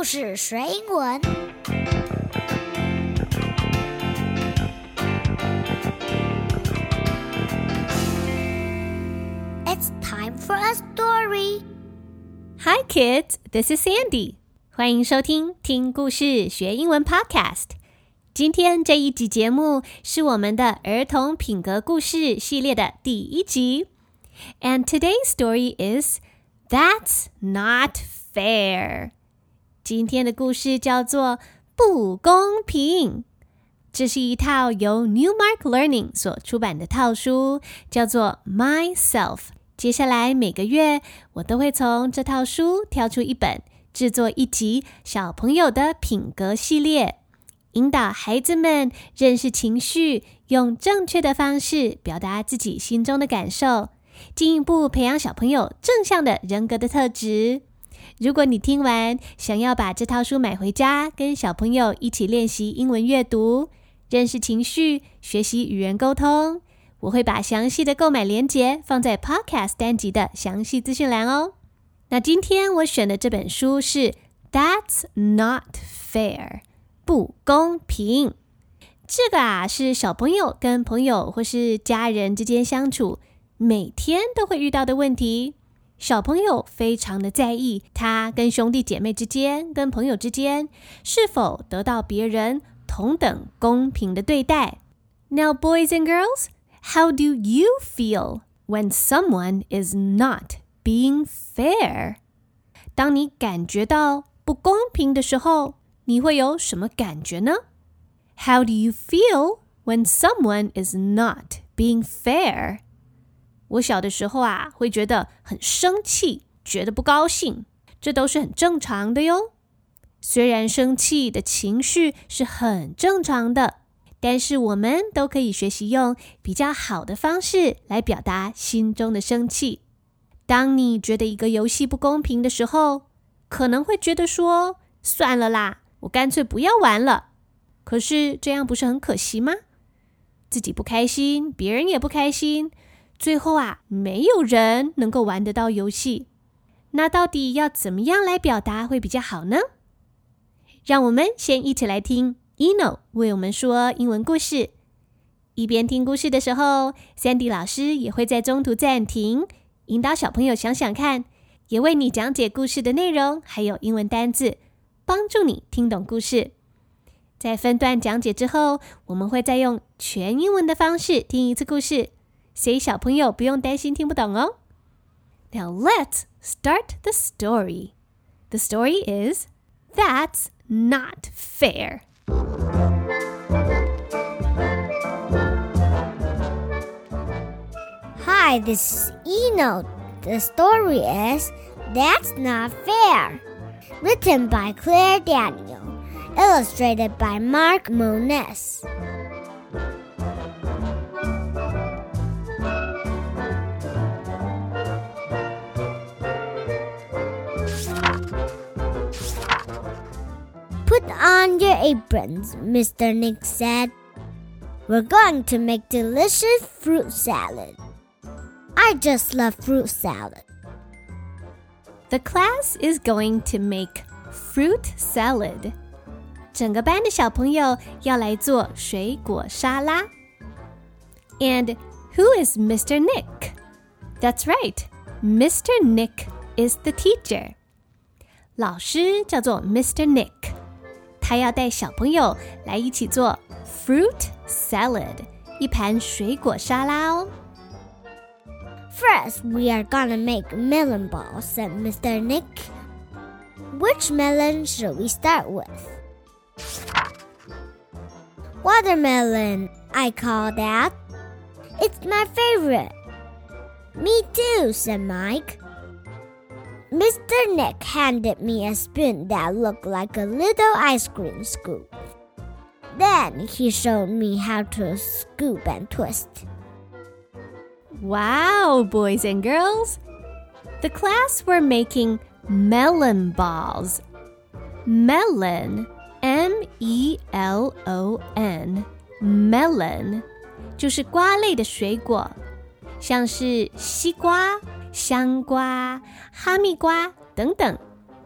故事学英文。It's time for a story. Hi, kids. This is Sandy. 欢迎收听听故事学英文 Podcast。今天这一集节目是我们的儿童品格故事系列的第一集。And today's story is That's Not Fair. 今天的故事叫做不公平。这是一套由 Newmark Learning 所出版的套书，叫做 Myself。接下来每个月我都会从这套书挑出一本，制作一集小朋友的品格系列，引导孩子们认识情绪，用正确的方式表达自己心中的感受，进一步培养小朋友正向的人格的特质。如果你听完想要把这套书买回家，跟小朋友一起练习英文阅读。认识情绪，学习语言沟通。我会把详细的购买链接放在 Podcast 单集的详细资讯栏哦。那今天我选的这本书是《That's Not Fair》，不公平。这个啊是小朋友跟朋友或是家人之间相处每天都会遇到的问题。小朋友非常的在意他跟兄弟姐妹之间、跟朋友之间是否得到别人。同等公平的对待。Now, boys and girls, how do you feel when someone is not being fair? 当你感觉到不公平的时候，你会有什么感觉呢？How do you feel when someone is not being fair? 我小的时候啊，会觉得很生气，觉得不高兴，这都是很正常的哟。虽然生气的情绪是很正常的，但是我们都可以学习用比较好的方式来表达心中的生气。当你觉得一个游戏不公平的时候，可能会觉得说：“算了啦，我干脆不要玩了。”可是这样不是很可惜吗？自己不开心，别人也不开心，最后啊，没有人能够玩得到游戏。那到底要怎么样来表达会比较好呢？让我们先一起来听 Eno 为我们说英文故事。一边听故事的时候，Sandy 老师也会在中途暂停，引导小朋友想想看，也为你讲解故事的内容，还有英文单字，帮助你听懂故事。在分段讲解之后，我们会再用全英文的方式听一次故事，所以小朋友不用担心听不懂哦。Now let's start the story. The story is that's not fair. Hi, this is Eno. The story is That's Not Fair. Written by Claire Daniel. Illustrated by Mark Moniz. on your aprons, Mr. Nick said. We're going to make delicious fruit salad. I just love fruit salad. The class is going to make fruit salad. 整个班的小朋友要来做水果沙拉。And who is Mr. Nick? That's right. Mr. Nick is the teacher. 老师叫做 Mr. Nick。 他要带小朋友来一起做 fruit salad，一盘水果沙拉哦。First, we are gonna make melon balls," said Mr. Nick. Which melon should we start with? Watermelon, I call that. It's my favorite. Me too, said Mike. Mr. Nick handed me a spoon that looked like a little ice cream scoop. Then he showed me how to scoop and twist. Wow, boys and girls! The class were making melon balls. Melon, M E L O N, melon 就是瓜类的水果，像是西瓜、 香瓜、哈密瓜等等，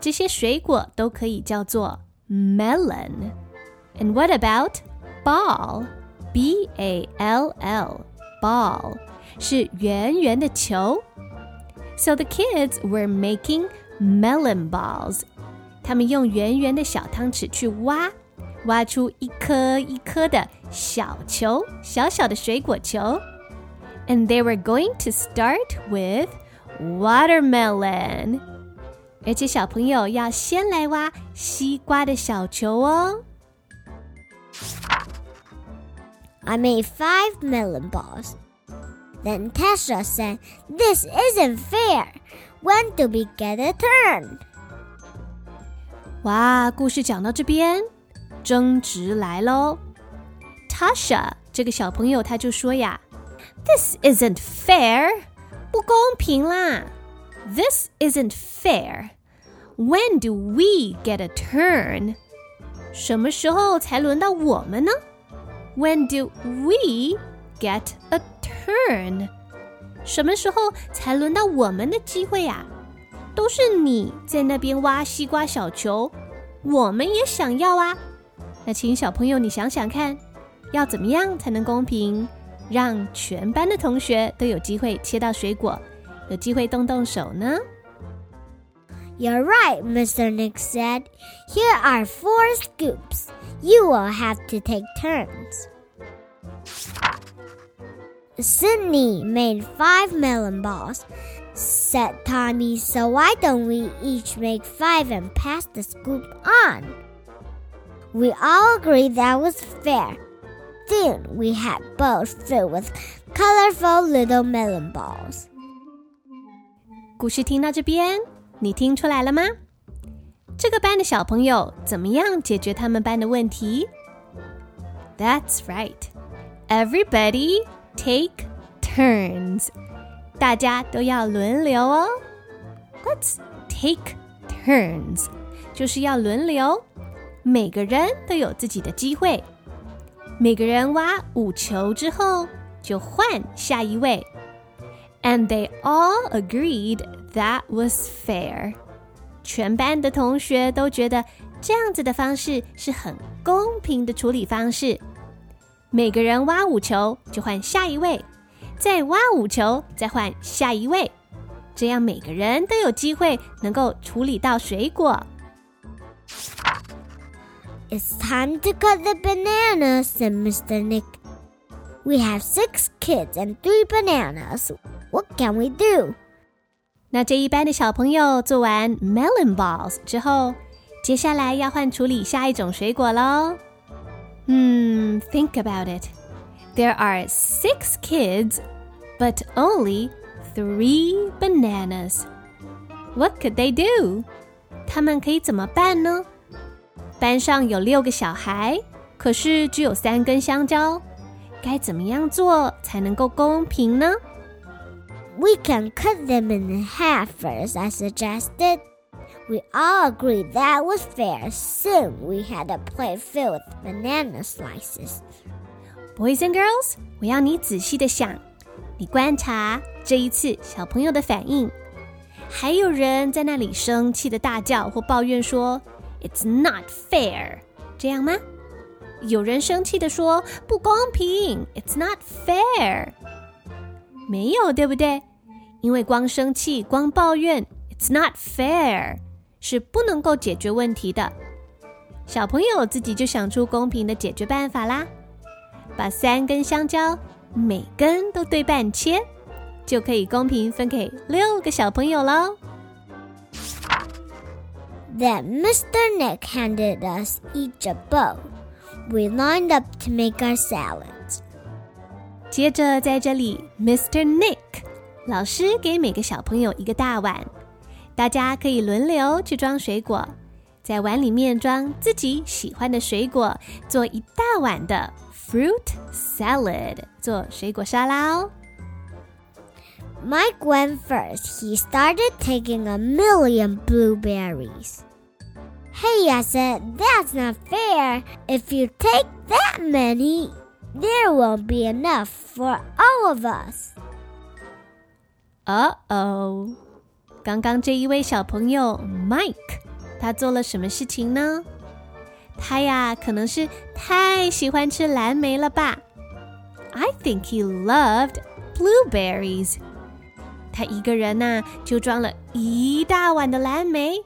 这些水果都可以叫做 melon。And what about ball? B A L L ball 是圆圆的球。So the kids were making melon balls. 他们用圆圆的小汤匙去挖，挖出一颗一颗的小球，小小的水果球。And they were going to start with watermelon. 而且小朋友要先来挖西瓜的小球哦。I made five melon balls. Then Tasha said, This isn't fair. When do we get a turn? 哇，故事讲到这边，争执来喽。Tasha 这个小朋友他就说呀，This isn't fair， 不公平啦。This isn't fair. When do we get a turn? 什么时候才轮到我们呢？When do we get a turn? 什么时候才轮到我们的机会呀？都是你在那边挖西瓜小球，我们也想要啊。那请小朋友你想想看，要怎么样才能公平， 让全班的同学都有机会切到水果，有机会动动手呢？You're right, Mr. Nick said. Here are four scoops. You will have to take turns. Sydney made five melon balls, said Tommy, so why don't we each make five and pass the scoop on? We all agreed that was fair. Soon we had bowls filled with colorful little melon balls. 故事听到这边，你听出来了吗？这个班的小朋友怎么样解决他们班的问题？That's right. Everybody take turns. 大家都要轮流哦。Let's take turns，就是要轮流，每个人都有自己的机会。 每个人挖五球之后，就换下一位。And they all agreed that was fair. 全班的同学都觉得这样子的方式是很公平的处理方式。每个人挖五球就换下一位。再挖五球，再换下一位，这样每个人都有机会能够处理到水果。It's time to cut the bananas, said Mr. Nick. We have six kids and three bananas. What can we do? 那这一班的小朋友做完 melon balls 之后，接下来要换处理下一种水果喽。嗯，think about it. There are six kids, but only three bananas. What could they do? 他们可以怎么办呢？ 班上有六个小孩，可是只有三根香蕉，该怎么样做才能够公平呢？We can cut them in half first, I suggested. We all agreed that was fair. Soon we had a plate filled with banana slices. Boys and girls，我要你仔细的想，你观察这一次小朋友的反应。还有人在那里生气的大叫或抱怨说：“It's not fair。”这样吗？有人生气的说：“不公平，It's not fair。”没有，对不对？因为光生气、光抱怨，It's not fair，是不能够解决问题的。小朋友自己就想出公平的解决办法啦。把三根香蕉每根都对半切，就可以公平分给六个小朋友喽。Then Mr. Nick handed us each a bowl. We lined up to make our salads. 接着在这里，Mr. Nick 老师给每个小朋友一个大碗，大家可以轮流去装水果，在碗里面装自己喜欢的水果，做一大碗的。fruit salad 做水果沙拉哦。Mike went first. He started taking a million blueberries. Hey, I said, that's not fair. If you take that many, there won't be enough for all of us. Uh oh. 刚刚这一位小朋友 Mike 他做了什么事情呢？他呀，可能是太喜欢吃蓝莓了吧？I think he loved blueberries. 他一个人呐、啊，就装了一大碗的蓝莓。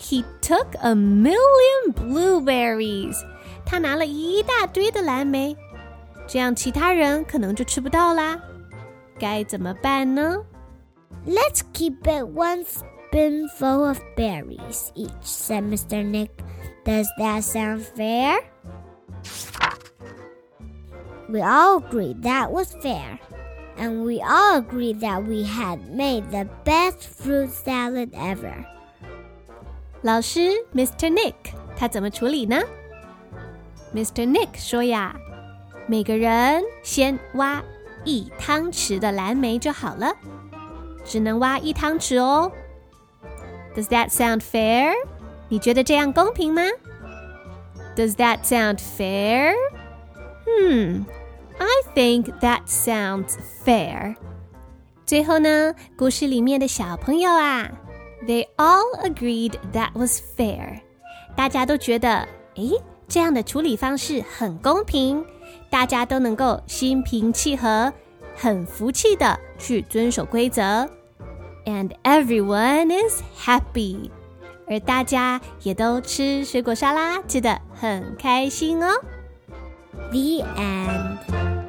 He took a million blueberries. 他拿了一大堆的蓝莓，这样其他人可能就吃不到啦。该怎么办呢？Let's keep it one spoonful of berries each, said Mr. Nick. Does that sound fair? We all agreed that was fair and we all agreed that we had made the best fruit salad ever. 老师，Mr. Nick，他怎么处理呢？Mr. Nick 说呀，每个人先挖一汤匙的蓝莓就好了，只能挖一汤匙哦。Does that sound fair？你觉得这样公平吗？Does that sound fair？Hmm, I think that sounds fair. 最后呢，故事里面的小朋友啊 ，they all agreed that was fair。大家都觉得，诶，这样的处理方式很公平，大家都能够心平气和、很服气的去遵守规则。And everyone is happy。而大家也都吃水果沙拉，吃的很开心哦。The end.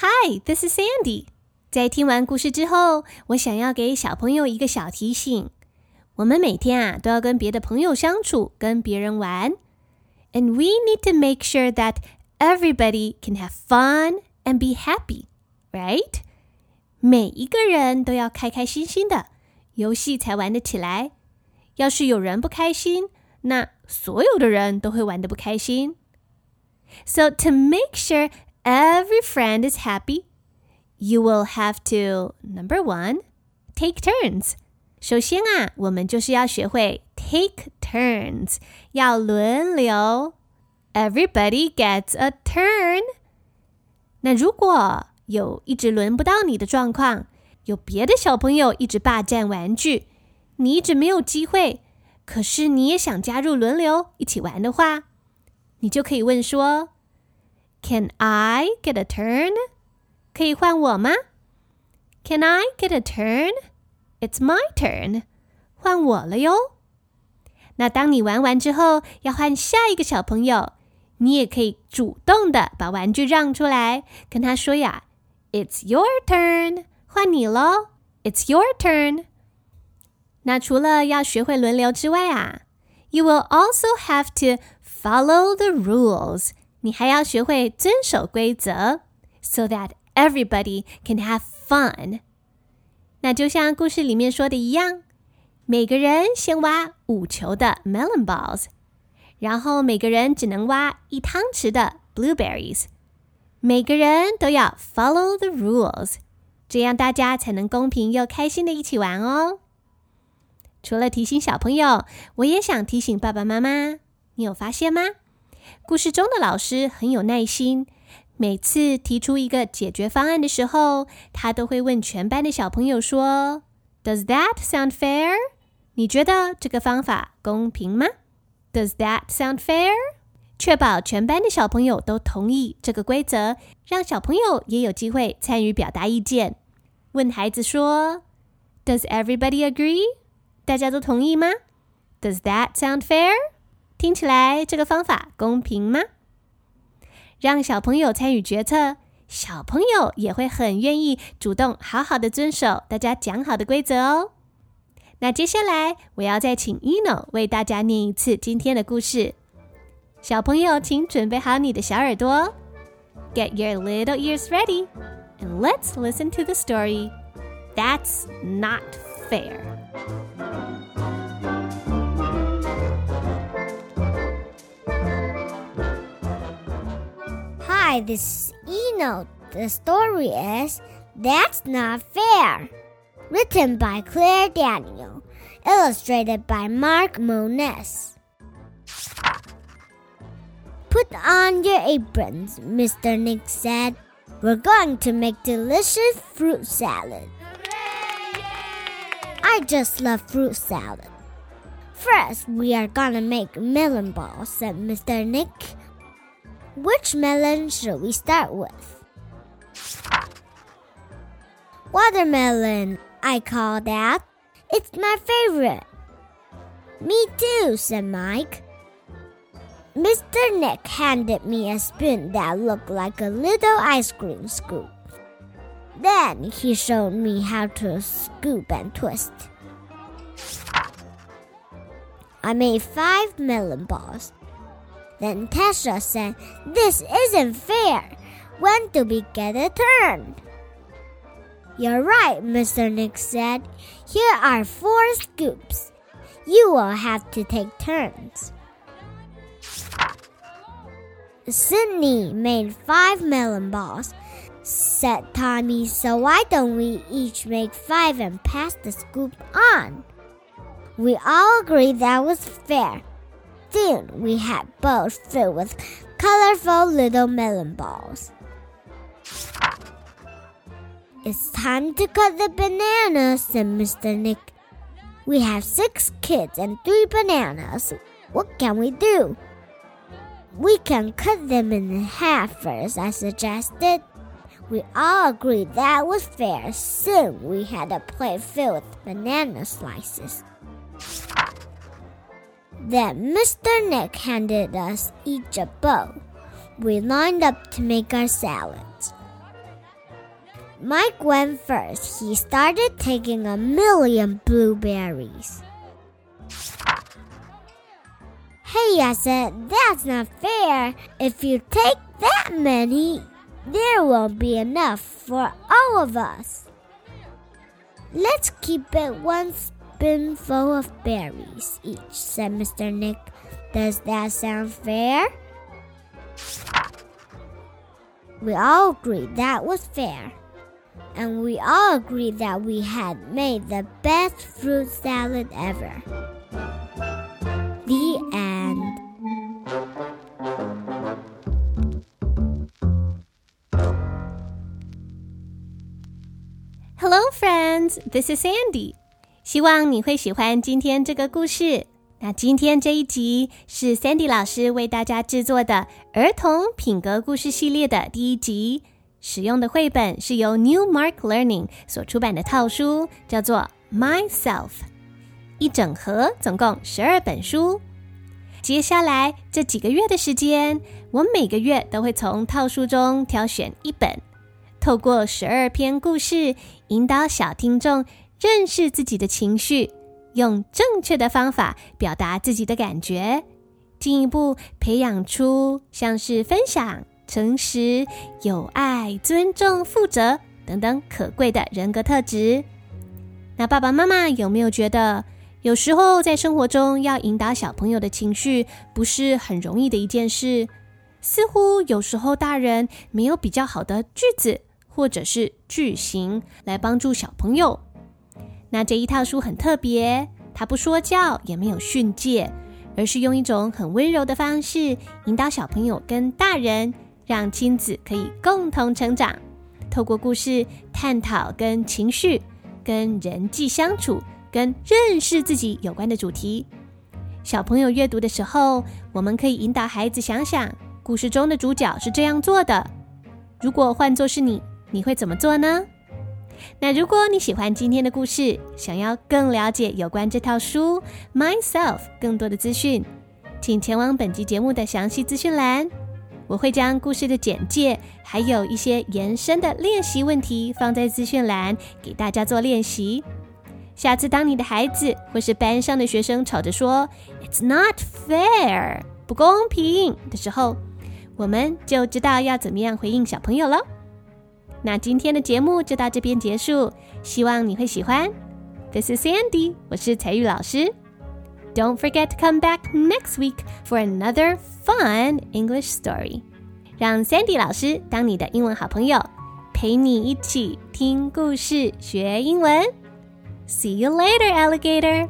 Hi, this is Sandy. 在听完故事之后，我想要给小朋友一个小提醒：我们每天啊都要跟别的朋友相处，跟别人玩，and we need to make sure that everybody can have fun and be happy, right? 每一个人都要开开心心的，游戏才玩得起来。要是有人不开心，那所有的人都会玩得不开心。So to make sure every friend is happy, you will have to number one, take turns. 首先啊，我们就是要学会 take turns，要轮流。Everybody gets a turn。那如果有一直轮不到你的状况，有别的小朋友一直霸占玩具，你一直没有机会，可是你也想加入轮流一起玩的话，你就可以问说。 Can I get a turn？可以换我吗？Can I get a turn？It's my turn，换我了哟。那当你玩完之后，要换下一个小朋友，你也可以主动的把玩具让出来，跟他说呀：“It's your turn，换你喽！It's your turn。”那除了要学会轮流之外啊，You will also have to follow the rules。 你还要学会遵守规则，so that everybody can have fun。那就像故事里面说的一样，每个人先挖五球的 melon balls，然后每个人只能挖一汤匙的 blueberries。每个人都要 follow the rules，这样大家才能公平又开心的一起玩哦。除了提醒小朋友，我也想提醒爸爸妈妈，你有发现吗？故事中的老师很有耐心，每次提出一个解决方案的时候，他都会问全班的小朋友说：“Does that sound fair？” 你觉得这个方法公平吗？Does that sound fair？确保全班的小朋友都同意这个规则，让小朋友也有机会参与表达意见。问孩子说：“Does everybody agree？” 大家都同意吗？Does that sound fair？听起来这个方法公平吗？让小朋友参与决策，小朋友也会很愿意主动好好的遵守大家讲好的规则哦。那接下来我要再请 Eno 为大家念一次今天的故事。小朋友，请准备好你的小耳朵，Get your little ears ready, and let's listen to the story. That's not fair. Hi, this Eno, The story is That's Not Fair. Written by Claire Daniel. Illustrated by Mark Moniz. Put on your aprons, Mr. Nick said. We're going to make delicious fruit salad. I just love fruit salad. First, we are gonna make melon balls, said Mr. Nick. Which melon should we start with? Watermelon, I call that. It's my favorite. Me too, said Mike. Mr. Nick handed me a spoon that looked like a little ice cream scoop. Then he showed me how to scoop and twist. I made five melon balls. Then Tasha said, This isn't fair. When do we get a turn? You're right, Mr. Nick said. Here are four scoops. You will have to take turns. Sydney made five melon balls, said Tommy, so why don't we each make five and pass the scoop on? We all agreed that was fair. Soon we had bowls filled with colorful little melon balls. It's time to cut the bananas, said Mr. Nick. We have six kids and three bananas. What can we do? We can cut them in half first, I suggested. We all agreed that was fair. Soon we had a plate filled with banana slices. Then Mr. Nick handed us each a bowl. We lined up to make our salads. Mike went first. He started taking a million blueberries. Hey, I said, that's not fair. If you take that many, there won't be enough for all of us. Let's keep it one spoonful of berries each, said Mr. Nick. Does that sound fair? We all agreed that was fair. And we all agreed that we had made the best fruit salad ever. The end. Hello, friends. This is Sandy. 希望你会喜欢今天这个故事。那今天这一集是 Sandy 老师为大家制作的儿童品格故事系列的第一集。使用的绘本是由 New Mark Learning 所出版的套书，叫做《Myself》，一整盒，总共十二本书。接下来这几个月的时间，我每个月都会从套书中挑选一本，透过十二篇故事，引导小听众认识自己的情绪，用正确的方法表达自己的感觉，进一步培养出像是分享。诚实、友爱、尊重、负责等等可贵的人格特质。那爸爸妈妈有没有觉得，有时候在生活中要引导小朋友的情绪，不是很容易的一件事？似乎有时候大人没有比较好的句子或者是句型来帮助小朋友。那这一套书很特别，它不说教，也没有训诫，而是用一种很温柔的方式引导小朋友跟大人。让亲子可以共同成长，透过故事探讨跟情绪、跟人际相处、跟认识自己有关的主题。小朋友阅读的时候，我们可以引导孩子想想，故事中的主角是这样做的。如果换作是你，你会怎么做呢？那如果你喜欢今天的故事，想要更了解有关这套书《Myself》更多的资讯，请前往本集节目的详细资讯栏。我会将故事的简介，还有一些延伸的练习问题放在资讯栏，给大家做练习。下次当你的孩子或是班上的学生吵着说 “It's not fair”（ 不公平）的时候，我们就知道要怎么样回应小朋友了。那今天的节目就到这边结束，希望你会喜欢。This is Sandy，我是彩玉老师。Don't forget to come back next week for another fun English story. 让 Sandy 老师当你的英文好朋友，陪你一起听故事学英文。See you later, alligator.